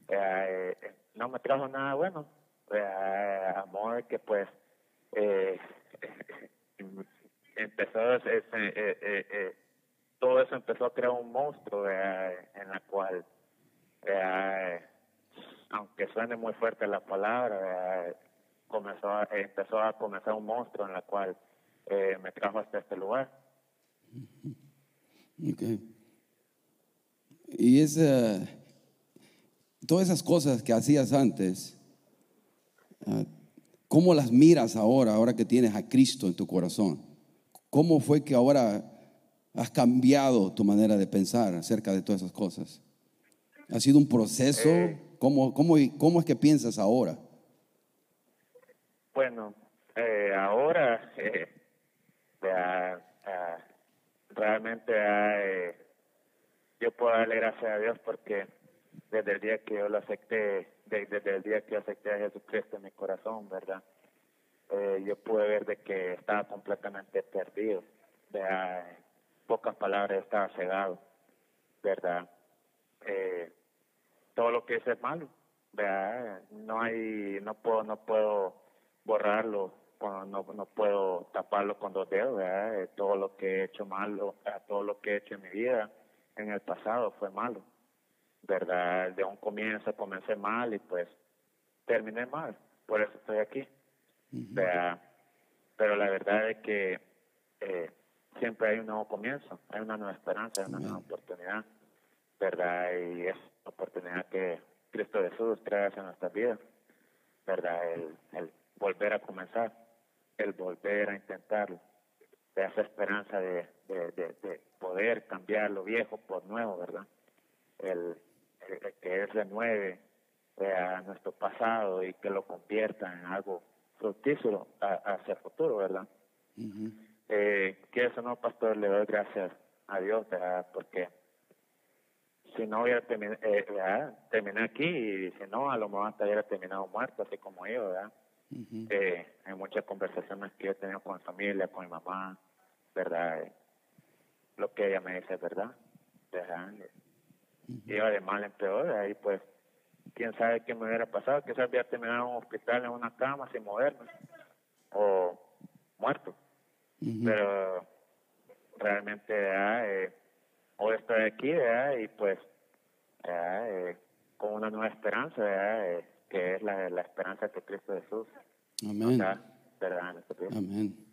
eh, no me trajo nada bueno, eh, amor que pues eh, empezó eh, eh, eh, todo eso empezó a crear un monstruo en la cual aunque suene muy fuerte la palabra comenzó empezó a comenzar un monstruo en la cual me trajo hasta este lugar. Okay. Y esa, todas esas cosas que hacías antes, ah, ¿cómo las miras ahora, ahora que tienes a Cristo en tu corazón? ¿Cómo fue que ahora has cambiado tu manera de pensar acerca de todas esas cosas? ¿Ha sido un proceso? Eh. ¿Cómo, cómo, cómo es que piensas ahora? Bueno, eh, ahora eh, ya, ah, realmente eh, yo puedo darle gracias a Dios porque desde el día que yo lo acepté, de- desde el día que acepté a Jesucristo en mi corazón, ¿verdad? Eh, yo pude ver de que estaba completamente perdido, ¿verdad? En pocas palabras estaba cegado, ¿verdad? Eh, todo lo que hice es malo, ¿verdad? No hay, no puedo, no puedo borrarlo, no, no puedo taparlo con dos dedos, ¿verdad? Eh, Todo lo que he hecho malo, eh, todo lo que he hecho en mi vida en el pasado fue malo, ¿verdad? De un comienzo comencé mal y pues terminé mal, por eso estoy aquí, ¿verdad? Pero la verdad es que eh, siempre hay un nuevo comienzo, hay una nueva esperanza, hay una nueva oportunidad, ¿verdad? Y es la oportunidad que Cristo Jesús trae hacia nuestras vidas, ¿verdad? El, el volver a comenzar, el volver a intentarlo, de esa esperanza de, de, de, de poder cambiar lo viejo por nuevo, ¿verdad? El que Él renueve a nuestro pasado y que lo convierta en algo fructífero hacia el futuro, ¿verdad? eh, que eso no, pastor, le doy gracias a Dios, ¿verdad? Porque si no hubiera terminado, eh, ¿verdad? terminé aquí y si no, a lo mejor hasta hubiera terminado muerto, así como yo, ¿verdad? eh, hay muchas conversaciones que yo he tenido con mi familia, con mi mamá, ¿verdad? Eh, lo que ella me dice es verdad, Iba de mal en peor, ahí pues, quién sabe qué me hubiera pasado, quizás hubiera terminado en un hospital en una cama sin moverme, o muerto pero realmente. Eh, hoy estoy aquí ¿verdad? y pues. Eh, con una nueva esperanza. Eh, que es la, la esperanza que Cristo Jesús Amén. vida. Amén.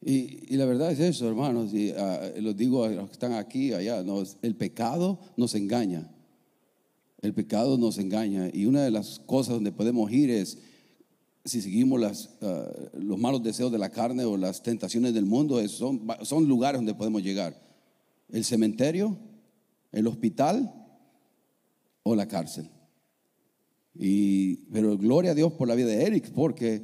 Y, y la verdad es eso, hermanos, y ah, lo digo a los que están aquí, allá, el pecado nos engaña. El pecado nos engaña. Y una de las cosas donde podemos ir es, si seguimos las, ah, los malos deseos de la carne o las tentaciones del mundo, es- son, son lugares donde podemos llegar. El cementerio, el hospital o la cárcel. Y, pero gloria a Dios por la vida de Eric, porque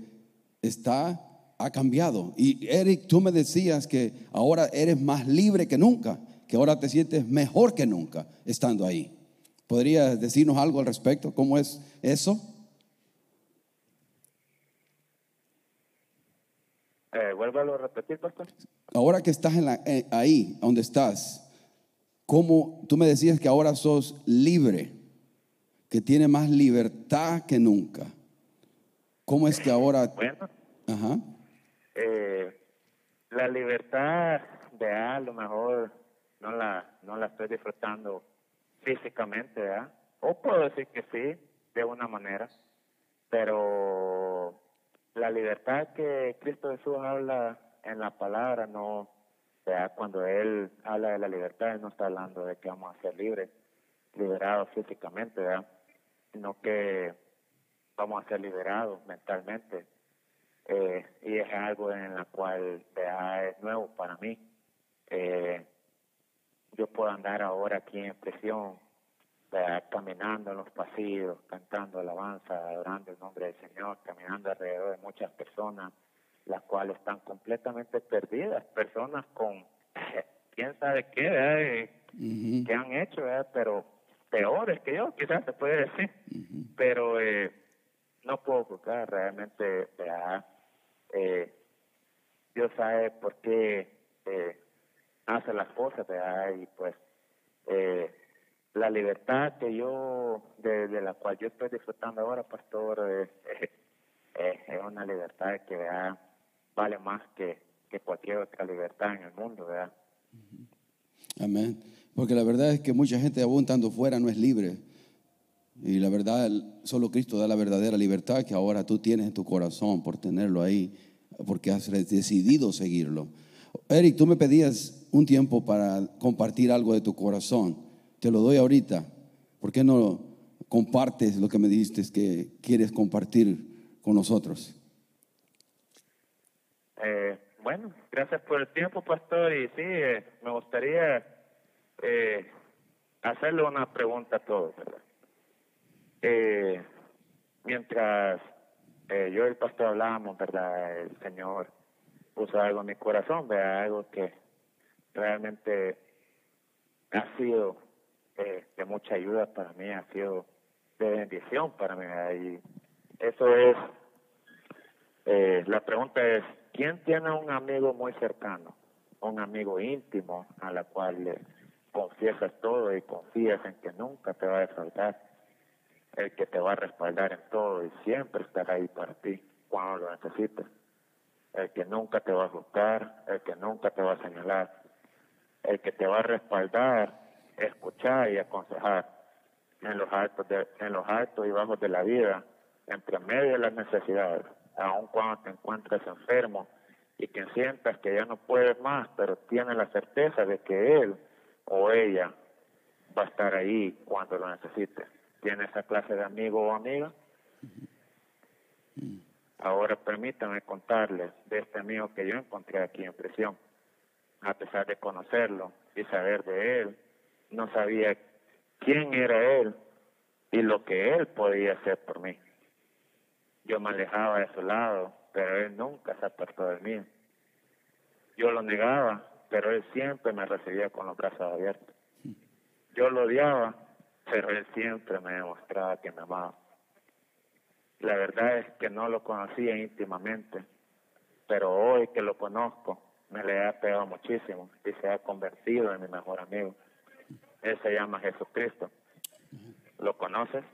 está, ha cambiado. Y Eric, tú me decías que ahora eres más libre que nunca, que ahora te sientes mejor que nunca estando ahí. ¿Podrías decirnos algo al respecto? ¿Cómo es eso? Eh, vuélvalo a repetir, pastor. Ahora que estás en la- eh, ahí, donde estás, ¿cómo tú me decías que ahora sos libre, que tiene más libertad que nunca? ¿Cómo es que ahora... Bueno, Ajá. Eh, la libertad de a lo mejor no la no la estoy disfrutando físicamente, ¿verdad? O puedo decir que sí, de una manera, pero la libertad que Cristo Jesús habla en la palabra no Cuando él habla de la libertad, él no está hablando de que vamos a ser libres, liberados físicamente, ¿verdad? sino que vamos a ser liberados mentalmente. Eh, y es algo en la cual es nuevo para mí. Eh, yo puedo andar ahora aquí en prisión, caminando en los pasillos, cantando alabanza, adorando el nombre del Señor, caminando alrededor de muchas personas, las cuales están completamente perdidas, personas con quién sabe qué, que han hecho, pero peores que yo, quizás se puede decir, pero eh, no puedo buscar realmente, eh, Dios sabe por qué eh, hace las cosas, y pues eh, la libertad que yo, de, la cual yo estoy disfrutando ahora, pastor, es, una libertad que vale más que, que cualquier otra libertad en el mundo, ¿verdad? Amén. Porque la verdad es que mucha gente aún estando fuera no es libre. Y la verdad, solo Cristo da la verdadera libertad que ahora tú tienes en tu corazón por tenerlo ahí, porque has decidido seguirlo. Eric, tú me pedías un tiempo para compartir algo de tu corazón. Te lo doy ahorita. ¿Por qué no compartes lo que me dijiste que quieres compartir con nosotros? Eh, bueno, gracias por el tiempo, pastor. Y sí, eh, me gustaría eh, hacerle una pregunta a todos, ¿verdad? Eh, mientras eh, yo y el pastor hablábamos, ¿verdad? El Señor puso algo en mi corazón, ¿verdad? Algo que realmente ha sido eh, de mucha ayuda para mí, ha sido de bendición para mí. Y eso es, eh, la pregunta es, ¿quién tiene un amigo muy cercano? Un amigo íntimo a la cual le confiesas todo y confías en que nunca te va a defraudar, el que te va a respaldar en todo y siempre estará ahí para ti cuando lo necesites, el que nunca te va a juzgar, el que nunca te va a señalar, el que te va a respaldar, escuchar y aconsejar en los altos, en los altos y bajos de la vida, entre medio de las necesidades, aun cuando te encuentres enfermo y que sientas que ya no puedes más, pero tienes la certeza de que Él o ella va a estar ahí cuando lo necesite. ¿Tiene esa clase de amigo o amiga? Ahora permítanme contarles de este amigo que yo encontré aquí en prisión. A pesar de conocerlo y saber de él, no sabía quién era él y lo que él podía hacer por mí. Yo me alejaba de su lado, pero él nunca se apartó de mí. Yo lo negaba pero él siempre me recibía con los brazos abiertos. Yo lo odiaba, pero él siempre me demostraba que me amaba. La verdad es que no lo conocía íntimamente, pero hoy que lo conozco, me le ha pegado muchísimo y se ha convertido en mi mejor amigo. Él se llama Jesucristo. ¿Lo conoces?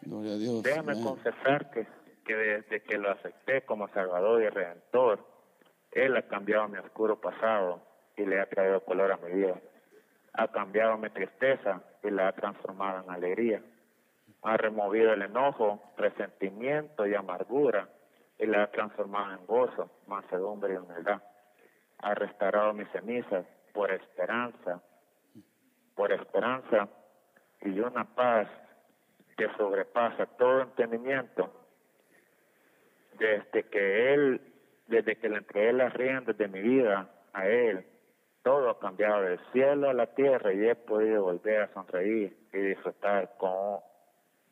Gloria a Dios. Déjame confesar que, que desde que lo acepté como Salvador y Redentor, él ha cambiado mi oscuro pasado y le ha traído color a mi vida. Ha cambiado mi tristeza y la ha transformado en alegría. Ha removido el enojo, resentimiento y amargura y la ha transformado en gozo, mansedumbre y humildad. Ha restaurado mis cenizas por esperanza, por esperanza y una paz que sobrepasa todo entendimiento. Desde que Él desde que le entregué las riendas de mi vida a Él, todo ha cambiado del cielo a la tierra y he podido volver a sonreír y disfrutar como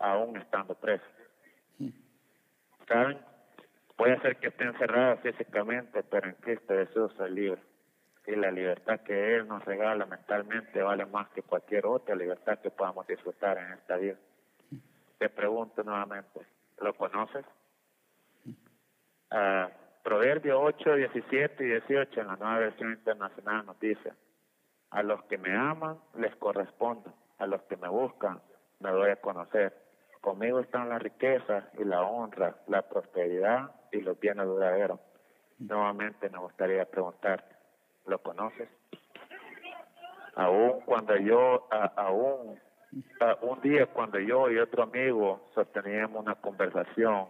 aún estando preso. ¿Saben? Puede ser que esté encerrado físicamente, pero en Cristo Jesús soy libre. Y la libertad que Él nos regala mentalmente vale más que cualquier otra libertad que podamos disfrutar en esta vida. Te pregunto nuevamente, ¿lo conoces? Ah, Proverbio 8, 17 y 18 en la nueva versión internacional nos dice, a los que me aman les correspondo, a los que me buscan me doy a conocer. Conmigo están la riqueza y la honra, la prosperidad y los bienes duraderos. Nuevamente me gustaría preguntarte, ¿lo conoces? Aún cuando yo, aún un día cuando yo y otro amigo sosteníamos una conversación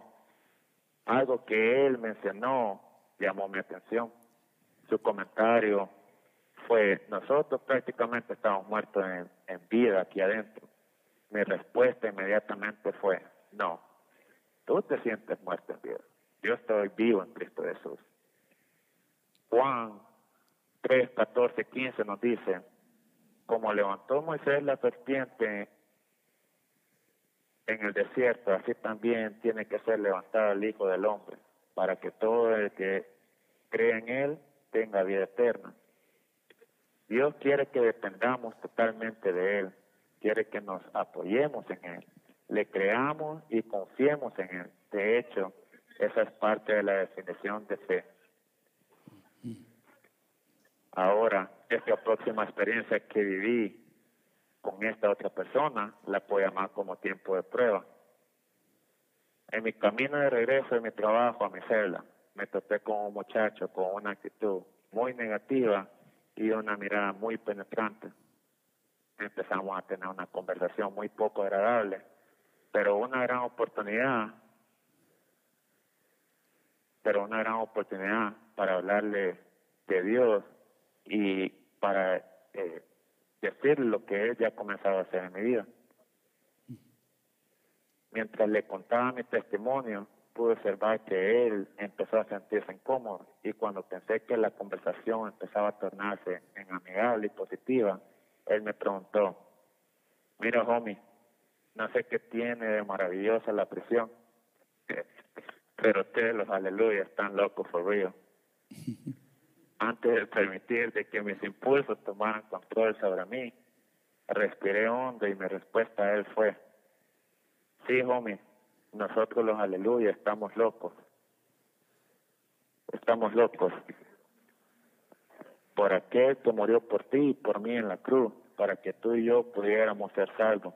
algo que él mencionó llamó mi atención. su comentario fue, nosotros prácticamente estamos muertos en, en vida aquí adentro. Mi respuesta inmediatamente fue, no, tú te sientes muerto en vida. Yo estoy vivo en Cristo Jesús. Juan 3, 14, 15 nos dice, como levantó Moisés la serpiente en el desierto, así también tiene que ser levantado el Hijo del Hombre, para que todo el que cree en Él tenga vida eterna. Dios quiere que dependamos totalmente de Él, quiere que nos apoyemos en Él, le creamos y confiemos en Él. De hecho, esa es parte de la definición de fe. Ahora, esta próxima experiencia que viví con esta otra persona, la puedo llamar como tiempo de prueba. En mi camino de regreso de mi trabajo a mi celda, me topé con un muchacho con una actitud muy negativa y una mirada muy penetrante. Empezamos a tener una conversación muy poco agradable, pero una gran oportunidad, pero una gran oportunidad para hablarle de Dios y para eh, decir lo que él ya ha comenzado a hacer en mi vida. Mientras le contaba mi testimonio, pude observar que él empezó a sentirse incómodo y cuando pensé que la conversación empezaba a tornarse en amigable y positiva, él me preguntó, mira homie, no sé qué tiene de maravillosa la prisión, pero ustedes los aleluya están locos for real. Antes de permitir de que mis impulsos tomaran control sobre mí, respiré hondo y mi respuesta a él fue, sí, homie, nosotros los aleluya estamos locos. Estamos locos por aquel que murió por ti y por mí en la cruz, para que tú y yo pudiéramos ser salvos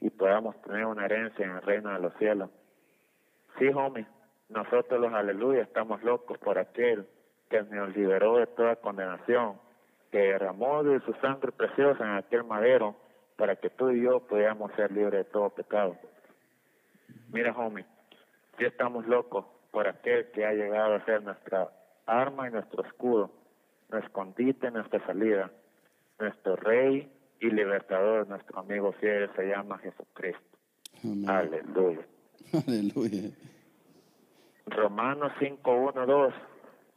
y podamos tener una herencia en el reino de los cielos. Sí, homie, nosotros los aleluya estamos locos por aquel que nos liberó de toda condenación, que derramó de su sangre preciosa en aquel madero para que tú y yo pudiéramos ser libres de todo pecado. Mira, homie, si estamos locos por aquel que ha llegado a ser nuestra arma y nuestro escudo, nuestro escondite, nuestra salida, nuestro rey y libertador, nuestro amigo fiel se llama Jesucristo. Aleluya. Aleluya. Romanos 5, 1, 2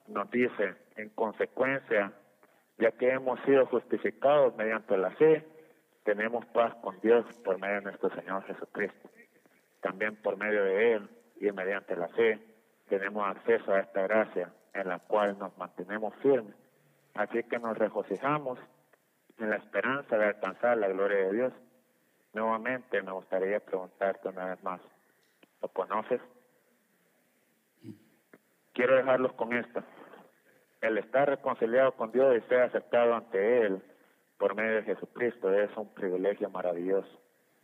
nos dice, en consecuencia, ya que hemos sido justificados mediante la fe, tenemos paz con Dios por medio de nuestro Señor Jesucristo. También por medio de Él y mediante la fe tenemos acceso a esta gracia en la cual nos mantenemos firmes. Así que nos regocijamos en la esperanza de alcanzar la gloria de Dios. Nuevamente me gustaría preguntarte una vez más, ¿lo conoces? Quiero dejarlos con esto. El estar reconciliado con Dios y ser aceptado ante Él por medio de Jesucristo es un privilegio maravilloso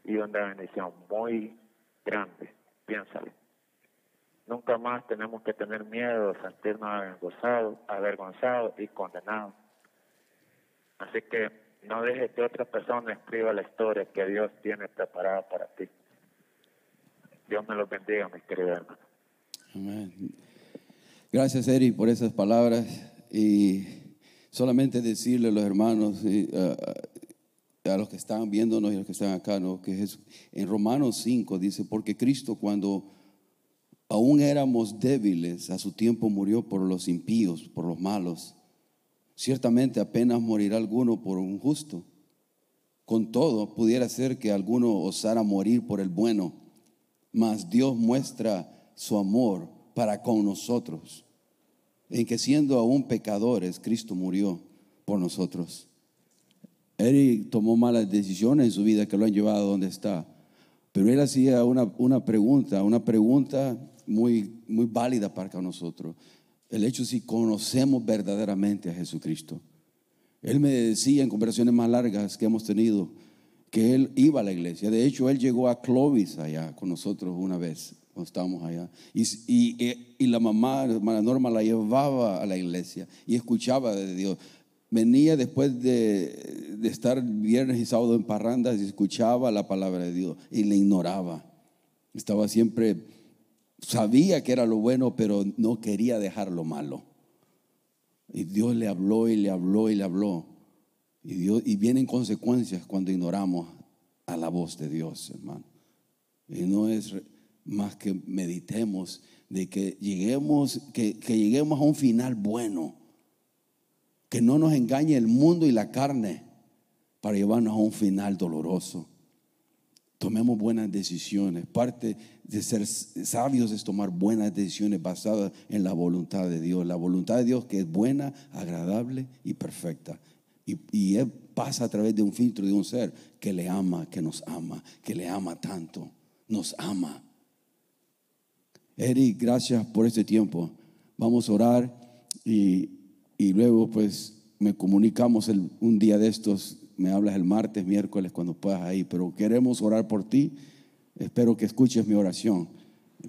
y una bendición muy grande. Piénsalo. Nunca más tenemos que tener miedo, sentirnos avergonzados, avergonzados y condenados. Así que no dejes que otra persona escriba la historia que Dios tiene preparada para ti. Dios me los bendiga, mis queridos hermanos. Amén. Gracias, Eri, por esas palabras. Y solamente decirle a los hermanos, y, uh, a los que están viéndonos y a los que están acá, que en Romanos 5 dice, porque Cristo cuando aún éramos débiles, a su tiempo murió por los impíos, por los malos. Ciertamente apenas morirá alguno por un justo. Con todo, pudiera ser que alguno osara morir por el bueno, mas Dios muestra su amor para con nosotros, en que siendo aún pecadores, Cristo murió por nosotros. Eric tomó malas decisiones en su vida que lo han llevado a donde está, pero él hacía una, una pregunta, una pregunta muy, muy válida para nosotros. El hecho si conocemos verdaderamente a Jesucristo. Él me decía en conversaciones más largas que hemos tenido que él iba a la iglesia. De hecho, él llegó a Clovis allá con nosotros una vez cuando estábamos allá. Y, y, y, la mamá, hermana Norma, la llevaba a la iglesia y escuchaba de Dios. Venía después de, de estar viernes y sábado en parrandas y escuchaba la palabra de Dios y le ignoraba. Estaba siempre, sabía que era lo bueno, pero no quería dejar lo malo. Y Dios le habló y le habló y le habló. Y, Dios, y vienen consecuencias cuando ignoramos a la voz de Dios, hermano. Y no es más que meditemos de que lleguemos, que, que lleguemos a un final bueno. Que no nos engañe el mundo y la carne para llevarnos a un final doloroso. Tomemos buenas decisiones. Parte de ser sabios es tomar buenas decisiones basadas en la voluntad de Dios. La voluntad de Dios que es buena, agradable y perfecta. Y, y Él pasa a través de un filtro de un ser que le ama, que nos ama, que le ama tanto. Nos ama. Eric, gracias por este tiempo. Vamos a orar y, y luego pues me comunicamos el, un día de estos. Me hablas el martes, miércoles, cuando puedas ahí. Pero queremos orar por ti. Espero que escuches mi oración.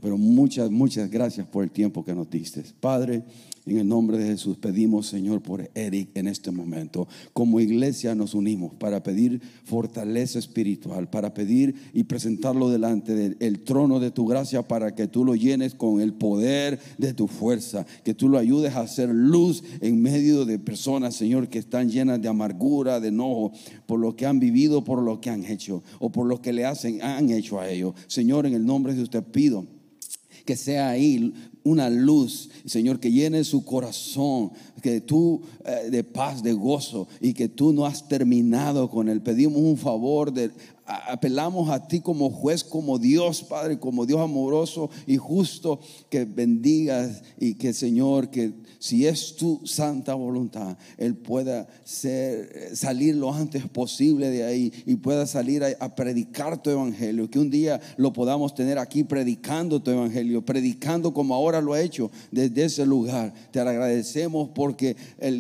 Pero muchas, muchas gracias por el tiempo que nos diste. Padre, en el nombre de Jesús pedimos, Señor, por Eric en este momento. Como iglesia nos unimos para pedir fortaleza espiritual, para pedir y presentarlo delante del trono de tu gracia para que tú lo llenes con el poder de tu fuerza, que tú lo ayudes a hacer luz en medio de personas, Señor, que están llenas de amargura, de enojo, por lo que han vivido, por lo que han hecho o por lo que le hacen, han hecho a ellos. Señor, en el nombre de usted pido que sea ahí una luz, Señor, que llene su corazón, que tú eh, de paz, de gozo y que tú no has terminado con él. Pedimos un favor de apelamos a ti como juez, como Dios, Padre, como Dios amoroso y justo, que bendigas y que Señor, que si es tu santa voluntad, Él pueda ser, salir lo antes posible de ahí y pueda salir a, predicar tu evangelio. Que un día lo podamos tener aquí predicando tu evangelio, predicando como ahora lo ha hecho desde ese lugar. Te agradecemos porque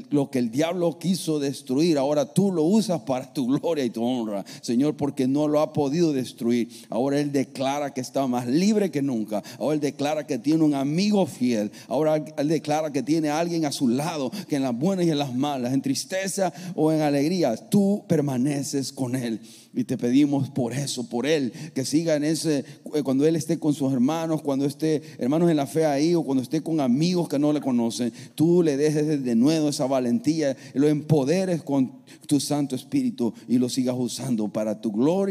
lo que el diablo quiso destruir, ahora tú lo usas para tu gloria y tu honra, Señor, porque no lo ha podido destruir. Ahora Él declara que está más libre que nunca. Ahora Él declara que tiene un amigo fiel. Ahora Él declara que tiene alguien a su lado, que en las buenas y en las malas, en tristeza o en alegría, tú permaneces con Él. Y te pedimos por eso, por Él, que siga en ese, eh, cuando Él esté con sus hermanos, cuando esté hermanos en la fe ahí o cuando esté con amigos que no le conocen, tú le dejes de nuevo esa valentía, lo empoderes con tu Santo Espíritu y lo sigas usando para tu gloria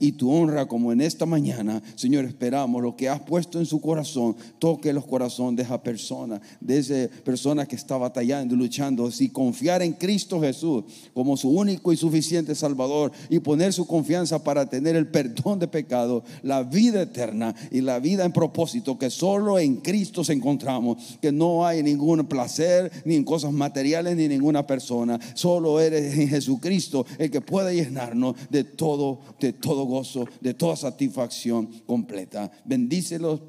y tu honra, como en esta mañana, Señor, esperamos lo que has puesto en su corazón, toque los corazones de esa persona, de esa persona que está batallando y luchando, si confiar en Cristo Jesús como su único y suficiente Salvador y poner su confianza para tener el perdón de pecado, la vida eterna y la vida en propósito que solo en Cristo se encontramos, que no hay ningún placer ni en cosas materiales ni ninguna persona, solo eres en Jesucristo el que puede llenarnos de todo, de todo gozo, de toda satisfacción completa. Bendícelos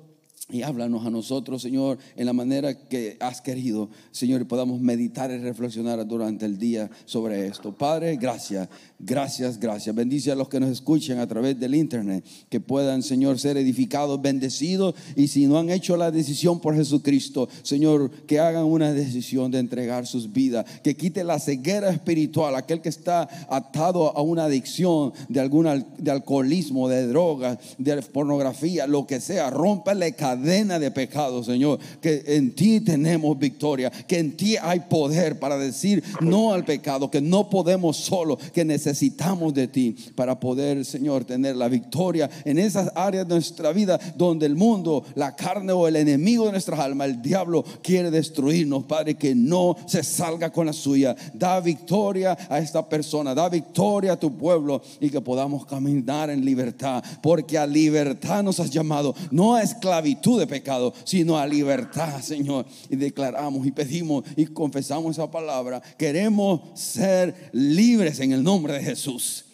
y háblanos a nosotros, Señor, en la manera que has querido, Señor, y podamos meditar y reflexionar durante el día sobre esto. Padre, gracias, gracias, gracias. Bendice a los que nos escuchen a través del internet, que puedan, Señor, ser edificados, bendecidos, y si no han hecho la decisión por Jesucristo, Señor, que hagan una decisión de entregar sus vidas, que quite la ceguera espiritual, aquel que está atado a una adicción de algún de alcoholismo, de drogas, de pornografía, lo que sea, rómpele cada cadena de pecado, Señor. Que en ti tenemos victoria, que en ti hay poder para decir no al pecado, que no podemos solo, que necesitamos de ti para poder, Señor, tener la victoria en esas áreas de nuestra vida donde el mundo, la carne o el enemigo de nuestras almas, el diablo quiere destruirnos, Padre, que no se salga con la suya. Da victoria a esta persona, da victoria a tu pueblo y que podamos caminar en libertad, porque a libertad nos has llamado, no a esclavitud de pecado, sino a libertad, Señor. Y declaramos y pedimos y confesamos esa palabra. Queremos ser libres en el nombre de Jesús.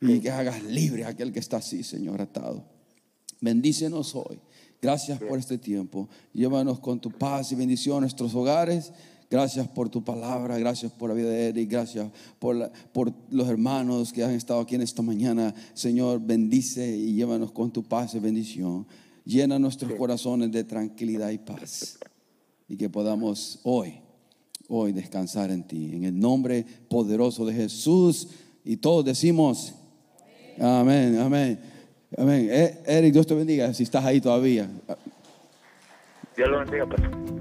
Y que hagas libre a aquel que está así, Señor, atado. Bendícenos hoy. Gracias por este tiempo. Llévanos con tu paz y bendición a nuestros hogares. Gracias por tu palabra, gracias por la vida de Eric, gracias por, por los hermanos que han estado aquí en esta mañana. Señor, bendice y llévanos con tu paz y bendición. Llena nuestros corazones de tranquilidad y paz. Y que podamos hoy, hoy descansar en ti. En el nombre poderoso de Jesús. Y todos decimos, amén, amén. Amén. Eh, Eric, Dios te bendiga si estás ahí todavía. Dios lo bendiga, pastor.